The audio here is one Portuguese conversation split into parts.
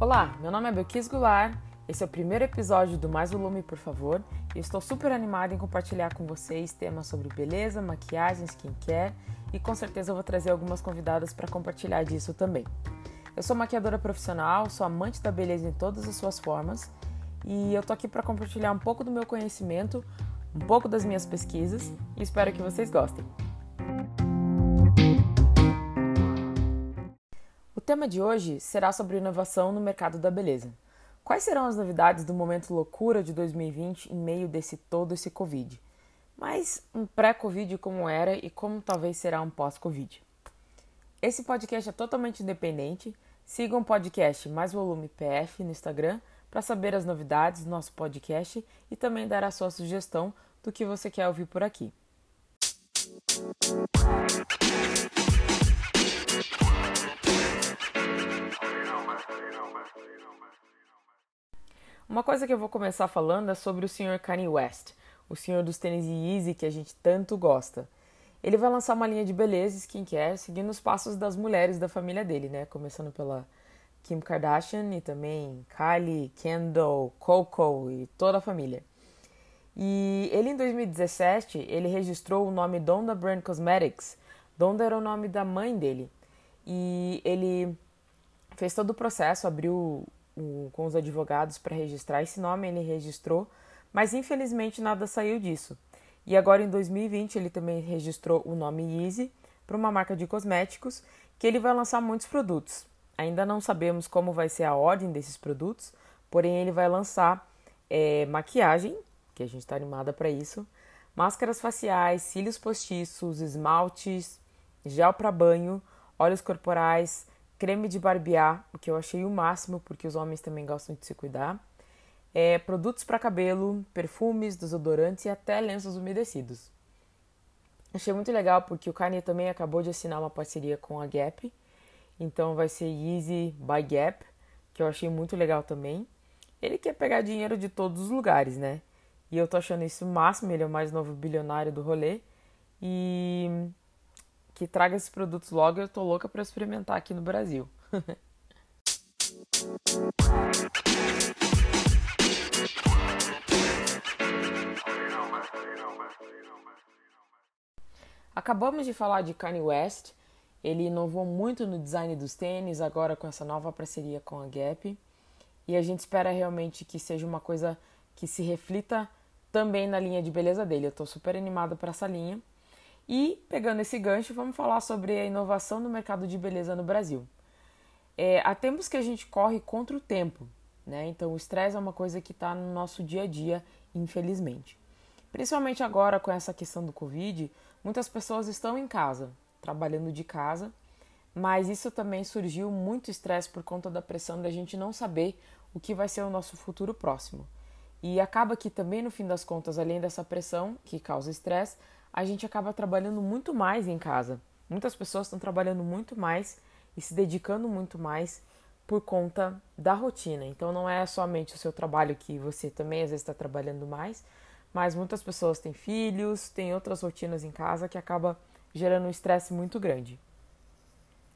Olá, meu nome é Belkis Goulart, esse é o primeiro episódio do Mais Volume, por favor, e estou super animada em compartilhar com vocês temas sobre beleza, maquiagem, skincare. E com certeza vou trazer algumas convidadas para compartilhar disso também. Eu sou maquiadora profissional, sou amante da beleza em todas as suas formas. E eu tô aqui para compartilhar um pouco do meu conhecimento, um pouco das minhas pesquisas. E espero que vocês gostem. Tema de hoje será sobre inovação no mercado da beleza. Quais serão as novidades do momento loucura de 2020 em meio desse todo esse Covid? Mas um pré-Covid como era e como talvez será um pós-Covid. Esse podcast é totalmente independente. Siga um podcast Mais Volume PF no Instagram para saber as novidades do nosso podcast e também dar a sua sugestão do que você quer ouvir por aqui. Uma coisa que eu vou começar falando é sobre o Sr. Kanye West, o senhor dos tênis Yeezy que a gente tanto gosta. Ele vai lançar uma linha de beleza skincare seguindo os passos das mulheres da família dele, né? Começando pela Kim Kardashian e também Kylie, Kendall, Coco e toda a família. E ele em 2017, ele registrou o nome Donda Brand Cosmetics. Donda era o nome da mãe dele. E ele fez todo o processo, abriu o, com os advogados para registrar esse nome, ele registrou, mas infelizmente nada saiu disso. E agora em 2020 ele também registrou o nome Easy para uma marca de cosméticos que ele vai lançar muitos produtos. Ainda não sabemos como vai ser a ordem desses produtos, porém ele vai lançar é, maquiagem, que a gente está animada para isso, máscaras faciais, cílios postiços, esmaltes, gel para banho, óleos corporais, creme de barbear, o que eu achei o máximo porque os homens também gostam de se cuidar, é, produtos para cabelo, perfumes, desodorantes e até lenços umedecidos. Achei muito legal porque o Kanye também acabou de assinar uma parceria com a Gap, então vai ser Easy by Gap, que eu achei muito legal também. Ele quer pegar dinheiro de todos os lugares, né? E eu tô achando isso o máximo, ele é o mais novo bilionário do rolê. E que traga esses produtos logo, eu tô louca para experimentar aqui no Brasil. Acabamos de falar de Kanye West. Ele inovou muito no design dos tênis, agora com essa nova parceria com a Gap. E a gente espera realmente que seja uma coisa que se reflita também na linha de beleza dele. Eu estou super animada para essa linha. E, pegando esse gancho, vamos falar sobre a inovação no mercado de beleza no Brasil. É, há tempos que a gente corre contra o tempo, né? Então, o estresse é uma coisa que está no nosso dia a dia, infelizmente. Principalmente agora com essa questão do Covid, muitas pessoas estão em casa, trabalhando de casa, mas isso também surgiu muito estresse por conta da pressão da gente não saber o que vai ser o nosso futuro próximo. E acaba que também, no fim das contas, além dessa pressão que causa estresse, a gente acaba trabalhando muito mais em casa. Muitas pessoas estão trabalhando muito mais e se dedicando muito mais por conta da rotina. Então não é somente o seu trabalho que você também às vezes está trabalhando mais, mas muitas pessoas têm filhos, têm outras rotinas em casa que acaba gerando um estresse muito grande.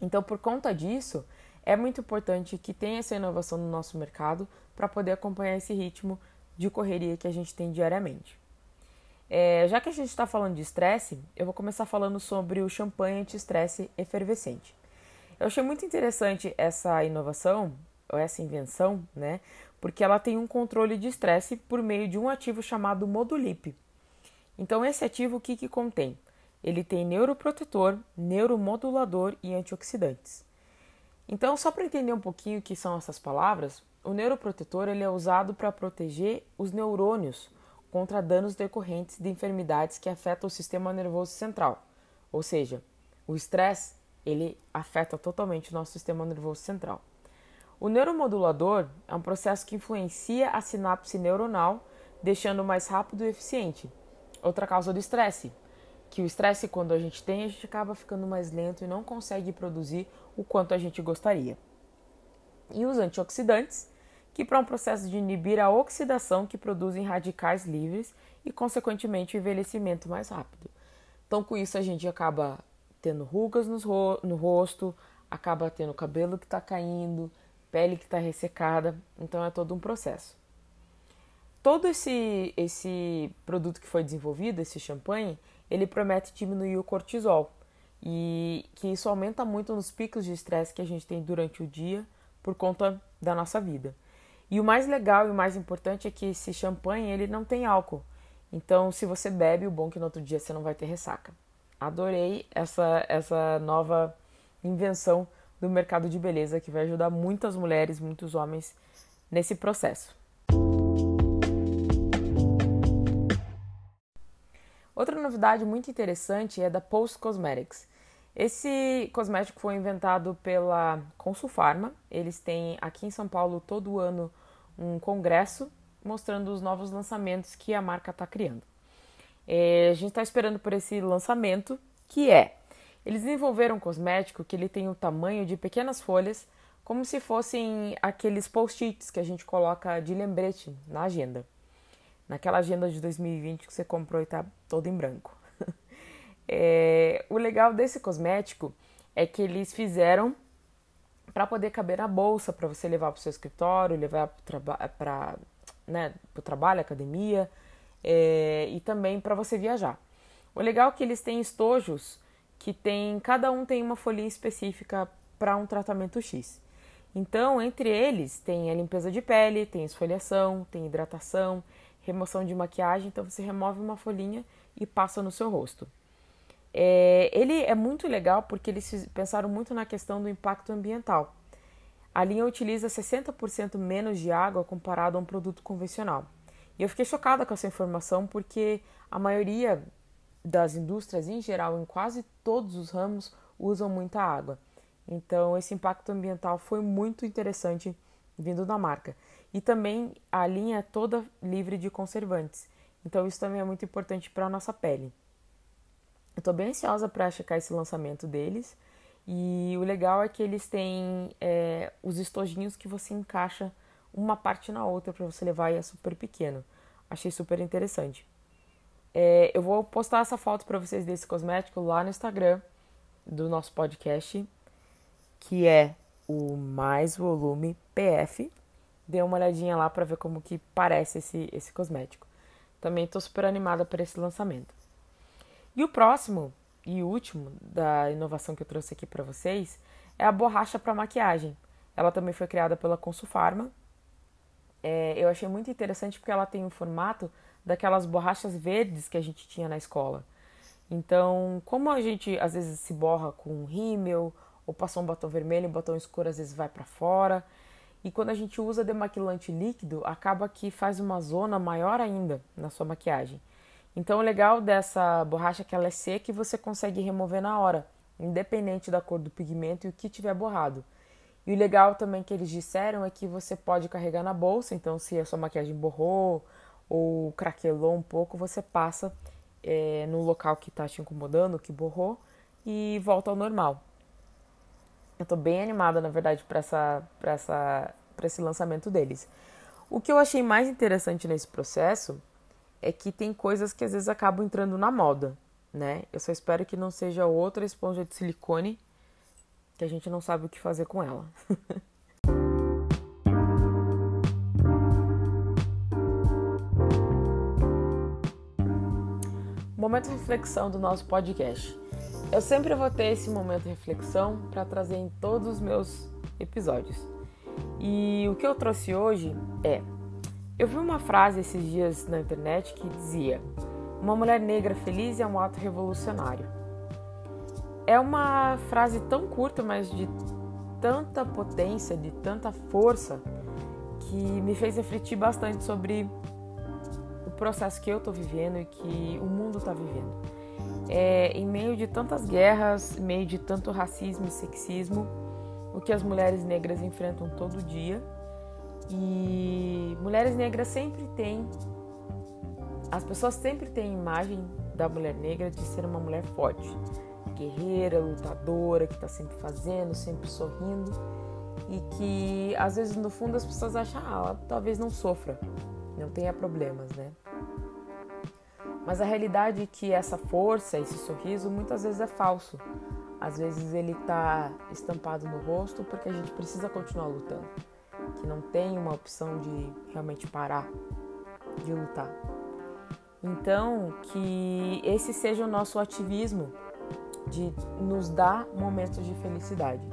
Então, por conta disso, é muito importante que tenha essa inovação no nosso mercado para poder acompanhar esse ritmo de correria que a gente tem diariamente. É, já que a gente está falando de estresse, eu vou começar falando sobre o champanhe anti-estresse efervescente. Eu achei muito interessante essa inovação, ou essa invenção, né? Porque ela tem um controle de estresse por meio de um ativo chamado Modulip. Então, esse ativo o que, que contém? Ele tem neuroprotetor, neuromodulador e antioxidantes. Então, só para entender um pouquinho o que são essas palavras, o neuroprotetor ele é usado para proteger os neurônios contra danos decorrentes de enfermidades que afetam o sistema nervoso central. Ou seja, o estresse ele afeta totalmente o nosso sistema nervoso central. O neuromodulador é um processo que influencia a sinapse neuronal, deixando mais rápido e eficiente. Outra causa do estresse, que o estresse quando a gente tem, a gente acaba ficando mais lento e não consegue produzir o quanto a gente gostaria. E os antioxidantes, que para um processo de inibir a oxidação que produzem radicais livres e, consequentemente, o envelhecimento mais rápido. Então, com isso, a gente acaba tendo rugas no rosto, acaba tendo cabelo que está caindo, pele que está ressecada, então é todo um processo. Todo esse, esse produto que foi desenvolvido, esse champanhe, ele promete diminuir o cortisol e que isso aumenta muito nos picos de estresse que a gente tem durante o dia por conta da nossa vida. E o mais legal e o mais importante é que esse champanhe ele não tem álcool. Então, se você bebe, o bom é que no outro dia você não vai ter ressaca. Adorei essa essa nova invenção do mercado de beleza que vai ajudar muitas mulheres, muitos homens nesse processo. Outra novidade muito interessante é da Post Cosmetics. Esse cosmético foi inventado pela Consulfarma. Eles têm aqui em São Paulo todo ano um congresso mostrando os novos lançamentos que a marca está criando. É, a gente está esperando por esse lançamento, que é eles desenvolveram um cosmético que ele tem o tamanho de pequenas folhas, como se fossem aqueles post-its que a gente coloca de lembrete na agenda naquela agenda de 2020 que você comprou e tá todo em branco. é, o legal desse cosmético é que eles fizeram para poder caber na bolsa, para você levar para o seu escritório, levar para né, o trabalho, academia é, e também para você viajar. O legal é que eles têm estojos que tem, cada um tem uma folhinha específica para um tratamento X. Então, entre eles tem a limpeza de pele, tem esfoliação, tem hidratação, remoção de maquiagem, então você remove uma folhinha e passa no seu rosto. É, ele é muito legal porque eles pensaram muito na questão do impacto ambiental. A linha utiliza 60% menos de água comparado a um produto convencional. E eu fiquei chocada com essa informação porque a maioria das indústrias, em geral, em quase todos os ramos, usam muita água. Então, esse impacto ambiental foi muito interessante vindo da marca. E também a linha é toda livre de conservantes. Então isso também é muito importante para a nossa pele. Eu estou bem ansiosa para checar esse lançamento deles. E o legal é que eles têm é, os estojinhos que você encaixa uma parte na outra para você levar e é super pequeno. Achei super interessante. É, eu vou postar essa foto para vocês desse cosmético lá no Instagram do nosso podcast, que é o Mais Volume PF dê uma olhadinha lá para ver como que parece esse, esse cosmético. Também estou super animada para esse lançamento. E o próximo e último da inovação que eu trouxe aqui para vocês é a borracha para maquiagem. Ela também foi criada pela Consulfarma. É, eu achei muito interessante porque ela tem o formato daquelas borrachas verdes que a gente tinha na escola. Então, como a gente às vezes se borra com um rímel ou passou um batom vermelho, um batom escuro às vezes vai para fora, e quando a gente usa demaquilante líquido, acaba que faz uma zona maior ainda na sua maquiagem. Então, o legal dessa borracha é que ela é seca e você consegue remover na hora, independente da cor do pigmento e o que tiver borrado. E o legal também que eles disseram é que você pode carregar na bolsa, então se a sua maquiagem borrou ou craquelou um pouco, você passa é, no local que está te incomodando, que borrou, e volta ao normal. Eu tô bem animada, na verdade, para essa, essa, esse lançamento deles. O que eu achei mais interessante nesse processo é que tem coisas que às vezes acabam entrando na moda, né? Eu só espero que não seja outra esponja de silicone que a gente não sabe o que fazer com ela. Momento de reflexão do nosso podcast. Eu sempre vou ter esse momento de reflexão para trazer em todos os meus episódios. E o que eu trouxe hoje é: eu vi uma frase esses dias na internet que dizia: Uma mulher negra feliz é um ato revolucionário. É uma frase tão curta, mas de tanta potência, de tanta força, que me fez refletir bastante sobre o processo que eu estou vivendo e que o mundo está vivendo é, em meio de tantas guerras, em meio de tanto racismo e sexismo, o que as mulheres negras enfrentam todo dia. E mulheres negras sempre têm, as pessoas sempre têm a imagem da mulher negra de ser uma mulher forte, guerreira, lutadora, que está sempre fazendo, sempre sorrindo e que às vezes no fundo as pessoas acham, ah, ela talvez não sofra, não tenha problemas, né? Mas a realidade é que essa força, esse sorriso, muitas vezes é falso. às vezes ele está estampado no rosto porque a gente precisa continuar lutando, que não tem uma opção de realmente parar de lutar. Então, que esse seja o nosso ativismo de nos dar momentos de felicidade.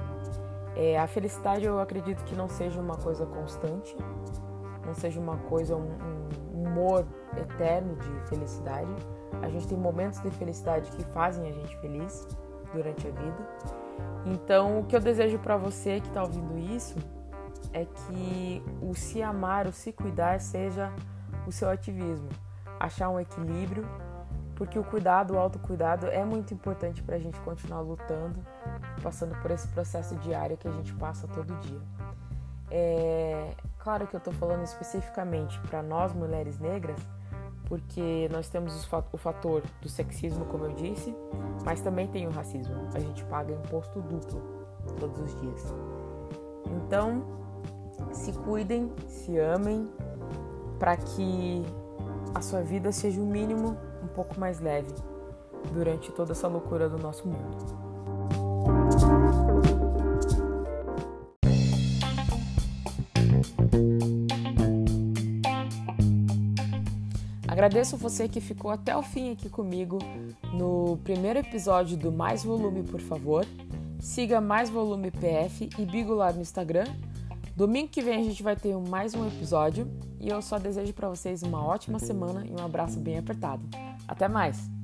É, a felicidade eu acredito que não seja uma coisa constante, não seja uma coisa, um, um humor eterno de felicidade. A gente tem momentos de felicidade que fazem a gente feliz durante a vida. Então, o que eu desejo para você que está ouvindo isso é que o se amar, o se cuidar seja o seu ativismo, achar um equilíbrio porque o cuidado, o autocuidado é muito importante para a gente continuar lutando, passando por esse processo diário que a gente passa todo dia. É claro que eu estou falando especificamente para nós mulheres negras, porque nós temos o fator do sexismo, como eu disse, mas também tem o racismo. A gente paga imposto duplo todos os dias. Então, se cuidem, se amem, para que a sua vida seja o mínimo um pouco mais leve durante toda essa loucura do nosso mundo. Agradeço você que ficou até o fim aqui comigo no primeiro episódio do Mais Volume, por favor. Siga Mais Volume PF e Bigular no Instagram. Domingo que vem a gente vai ter mais um episódio e eu só desejo para vocês uma ótima semana e um abraço bem apertado. Até mais!